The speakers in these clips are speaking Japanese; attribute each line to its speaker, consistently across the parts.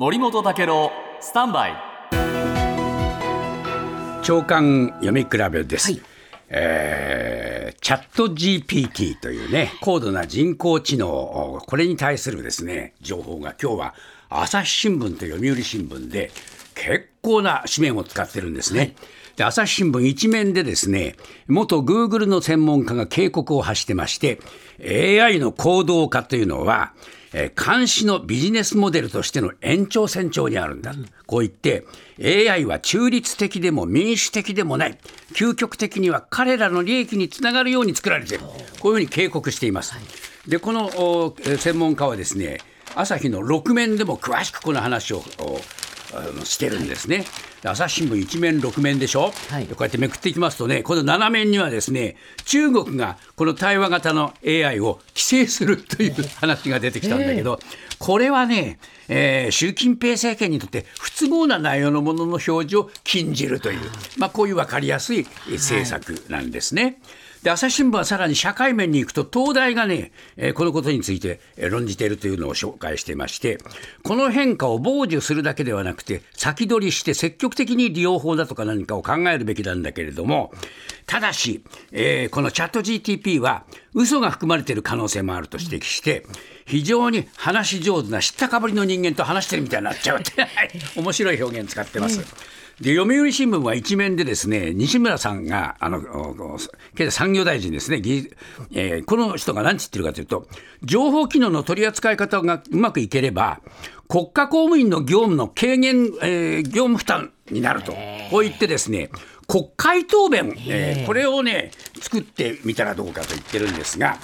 Speaker 1: 森本武郎スタンバイ。
Speaker 2: 長官読み比べです、
Speaker 3: はい。
Speaker 2: えーチャット GPT というね高度な人工知能これに対するですね情報が今日は朝日新聞と読売新聞で結構な紙面を使ってるんですね。で朝日新聞一面でですね元グーグルの専門家が警告を発してまして AI の行動化というのはえー監視のビジネスモデルとしての延長線上にあるんだ、こう言って AI は中立的でも民主的でもない。究極的には彼らの利益につながるように作られている。こういうふうに警告しています。でこの専門家はですね朝日の6面でも詳しくこの話をしてるんですね。で朝日新聞一面六面でしょ、
Speaker 3: はい
Speaker 2: でこうやってめくっていきますとねこの7面にはですね中国がこの対話型の AI を規制するという話が出てきたんだけど、これはね、えー習近平政権にとって不都合な内容のものの表示を禁じるという、まあ、こういう分かりやすいえー政策なんですね。で朝日新聞はさらに社会面に行くと東大がね、えーこのことについてえー論じているというのを紹介していましてこの変化を傍受するだけではなくて先取りして積極的に利用法だとか何かを考えるべきなんだけれどもただし、えーこのチャット GTP は嘘が含まれている可能性もあると指摘して非常に話し上手な知ったかぶりの人間と話してるみたいになっちゃうってはい 面白い表現使ってます。で読売新聞は一面でですね西村さんがあの経済産業大臣ですね、ぎえーこの人が何て言ってるかというと情報機能の取り扱い方がうまくいければ国家公務員の業務の軽減、えー業務負担になると。こう言ってですね国会答弁、えー。これをね作ってみたらどうかと言ってるんですが。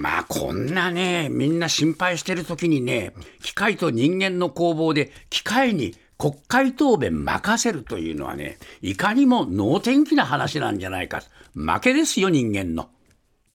Speaker 2: まあこんなね、みんな心配してる時にね、機械と人間の攻防で機械に国会答弁任せるというのはね、いかにも能天気な話なんじゃないか。負けですよ、人間の。